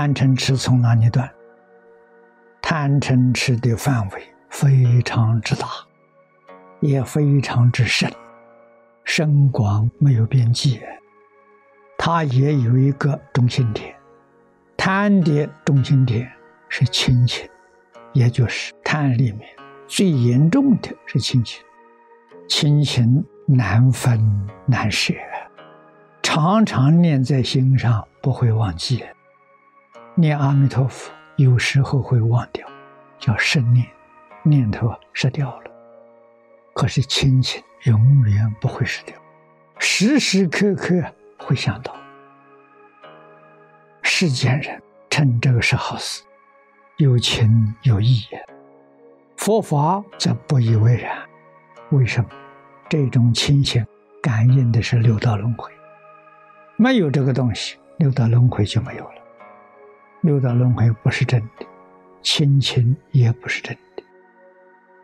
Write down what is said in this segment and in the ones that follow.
贪嗔痴从哪里断？贪嗔痴的范围非常之大，也非常之深，深广没有边际。它也有一个中心点，贪的中心点是亲情，也就是贪里面最严重的是亲情，亲情难分难舍。常常念在心上，不会忘记。念阿弥陀佛，有时候会忘掉，叫生念，念头失掉了。可是亲情永远不会失掉，时时刻刻会想到。世间人称这个是好事，有情有义。佛法则不以为然。为什么？这种亲情感应的是六道轮回。没有这个东西，六道轮回就没有了。六道轮回不是真的，亲情也不是真的。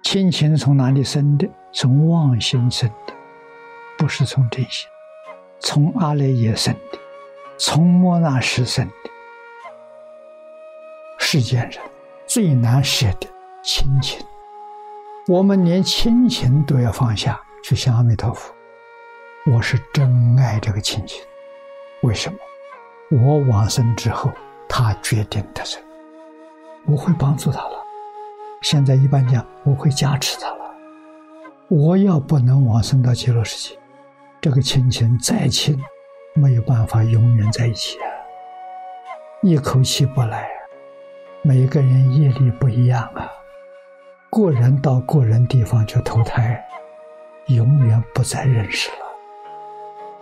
亲情从哪里生的？从妄心生的，不是从真心。从阿赖耶生的，从莫那识生的。世间人最难舍的亲情，我们连亲情都要放下，去向阿弥陀佛。我是真爱这个亲情。为什么？我往生之后，他决定的事，我会帮助他了。现在一般讲，我会加持他了。我要不能往生到极乐世界，这个亲情再亲，没有办法永远在一起啊！一口气不来，每个人业力不一样啊，过人到过人地方去投胎，永远不再认识了。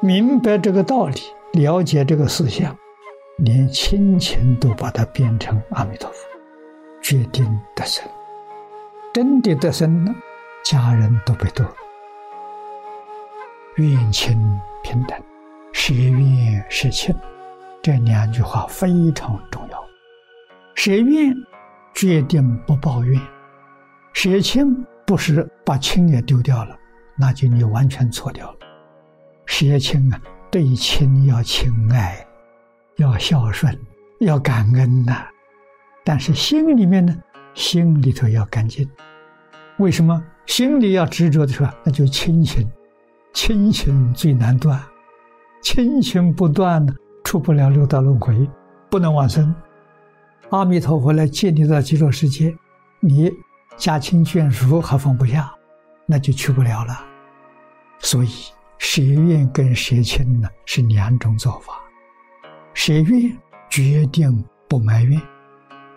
明白这个道理。了解这个思想，连亲情都把它变成阿弥陀佛，决定得生。真的得生了，家人都被度。愿亲平等，谁愿舍亲，这两句话非常重要。舍愿决定不抱怨，舍亲不是把亲也丢掉了，那就你完全错掉了。舍亲啊。对亲要亲爱，要孝顺，要感恩呐。但是心里面呢，心里头要干净。为什么心里要执着的说，那就亲情，亲情最难断，亲情不断呢，出不了六道轮回，不能往生。阿弥陀佛来接你到极乐世界，你家亲眷属还放不下，那就去不了了。所以。舍愿跟舍亲呢是两种做法。谁愿决定不埋怨，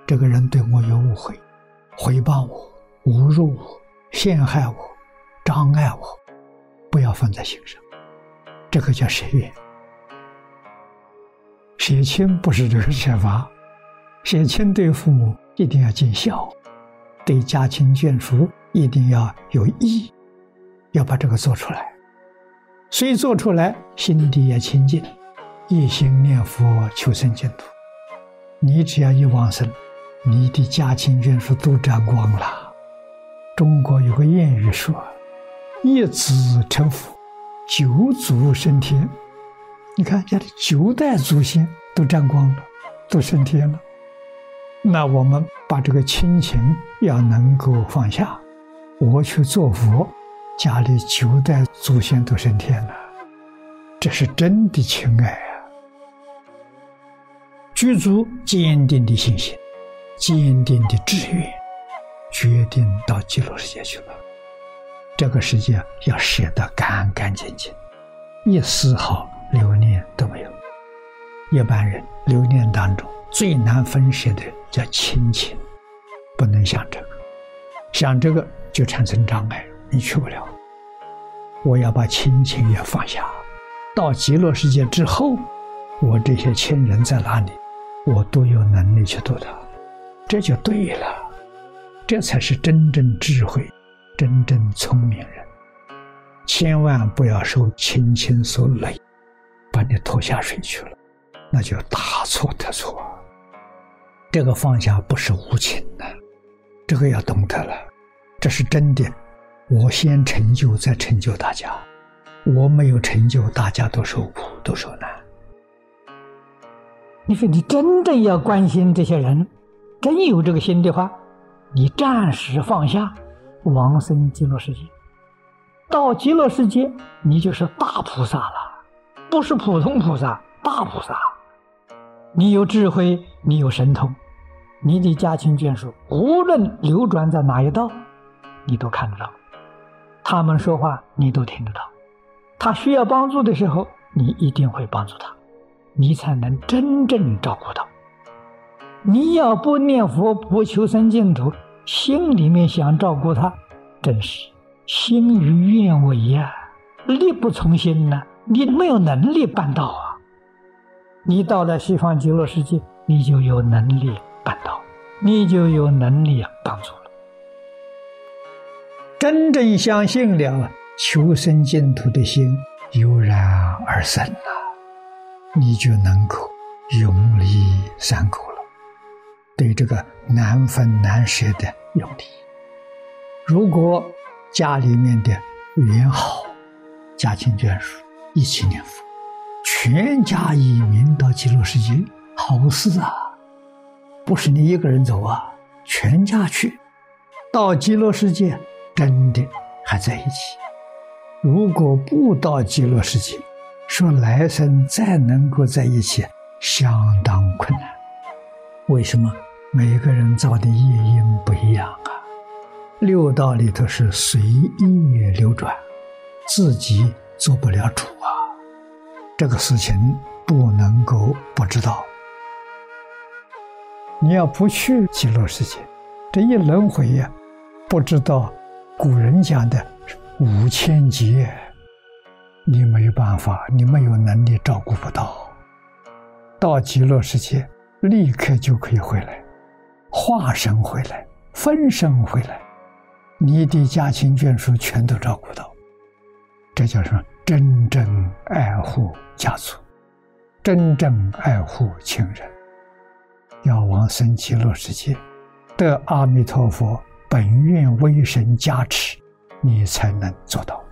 这个人对我有误会，回报我、侮辱我、陷害我、障碍我，不要放在心上。这个叫谁愿。舍亲不是这个舍法，舍亲对父母一定要尽孝，对家亲眷属一定要有义，要把这个做出来。所以做出来，心底也清净，一心念佛求生净土。你只要一往生，你的家亲眷属都沾光了。中国有个谚语说：“一子成佛，九祖升天。”你看，家的九代祖先都沾光了，都升天了。那我们把这个亲情要能够放下，我去做佛。家里九代祖先都升天了，这是真的情爱！具足坚定的信心，坚定的志愿，决定到极乐世界去了。这个世界要舍得干干净净，一丝毫留念都没有。一般人留念当中最难分舍的叫亲情，不能想这个，想这个就产生障碍。你去不了，我要把亲情也放下。到极乐世界之后，我这些亲人在哪里，我都有能力去做到，这就对了。这才是真正智慧、真正聪明人。千万不要受亲情所累，把你拖下水去了，那就大错特错。这个放下不是无情的，这个要懂得了，这是真的。我先成就，再成就大家。我没有成就，大家都受苦，都受难。你说你真正要关心这些人，真有这个心的话，你暂时放下，往生极乐世界。到极乐世界，你就是大菩萨了，不是普通菩萨，大菩萨。你有智慧，你有神通，你的家亲眷属无论流转在哪一道，你都看得到。他们说话，你都听得到。他需要帮助的时候，你一定会帮助他，你才能真正照顾到。你要不念佛，不求生净土，心里面想照顾他，真是。心与愿违呀，力不从心呐，你没有能力办到啊。你到了西方极乐世界，你就有能力办到，你就有能力帮助了。真正相信了求生净土的心油然而生了，你就能够永离三苦了。对这个难分难舍的用力，如果。家里面的缘好，家亲眷属一起念佛，全家移民到极乐世界，好事啊！不是你一个人走啊，全家去到极乐世界，真的还在一起。如果不到极乐世界，说来生再能够在一起，相当困难。为什么？每个人造的业因不一样啊。六道里头是随意流转，自己做不了主啊！这个事情不能够不知道。你要不去极乐世界，这一轮回呀，不知道古人讲的五千劫，你没有办法，你没有能力照顾不到。到极乐世界，立刻就可以回来，化身回来，分身回来。你的家亲眷属全都照顾到，这叫什么？真正爱护家族，真正爱护亲人。要往生极乐世界，得阿弥陀佛本愿威神加持，你才能做到。